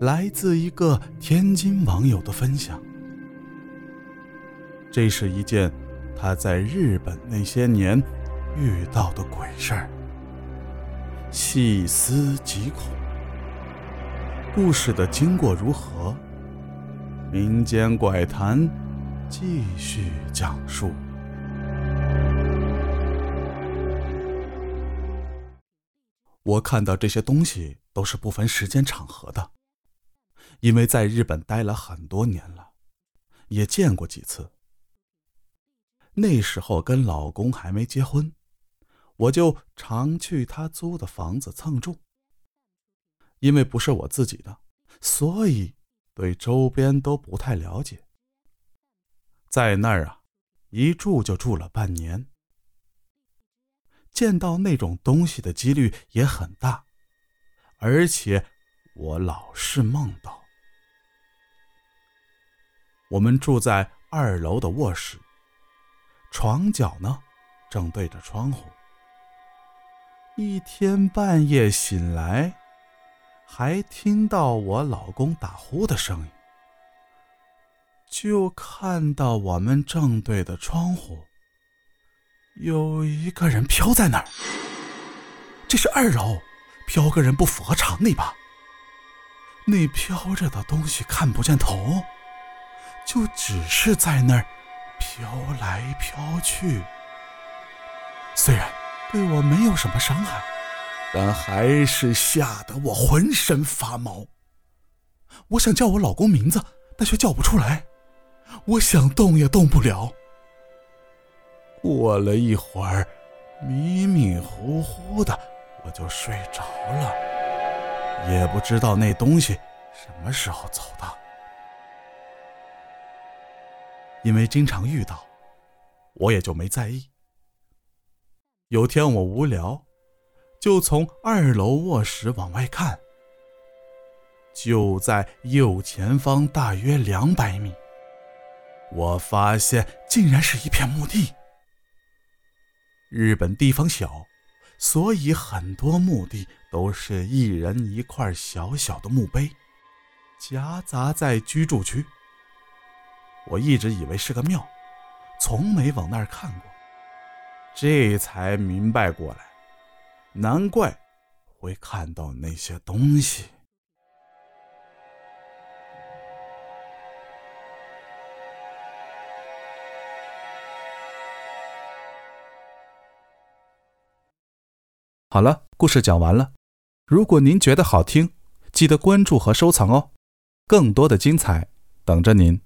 来自一个天津网友的分享。这是一件他在日本那些年遇到的鬼事儿，细思极恐。故事的经过如何？民间怪谈继续讲述。我看到这些东西都是不分时间场合的。因为在日本待了很多年了，也见过几次。那时候跟老公还没结婚，我就常去他租的房子蹭住。因为不是我自己的，所以对周边都不太了解。在那儿啊，一住就住了半年，见到那种东西的几率也很大，而且我老是梦到。我们住在二楼的卧室，床角呢正对着窗户。一天半夜醒来，还听到我老公打呼的声音，就看到我们正对的窗户有一个人飘在那儿。这是二楼，飘个人不符合常理吧？那飘着的东西看不见头。就只是在那儿飘来飘去，虽然对我没有什么伤害，但还是吓得我浑身发毛。我想叫我老公名字，但却叫不出来。我想动也动不了。过了一会儿，迷迷糊糊的，我就睡着了，也不知道那东西什么时候走的。因为经常遇到，我也就没在意。有天我无聊，就从二楼卧室往外看，就在右前方大约两百米，我发现竟然是一片墓地。日本地方小，所以很多墓地都是一人一块小小的墓碑，夹杂在居住区。我一直以为是个庙，从没往那儿看过，这才明白过来，难怪会看到那些东西。好了，故事讲完了。如果您觉得好听，记得关注和收藏哦，更多的精彩等着您。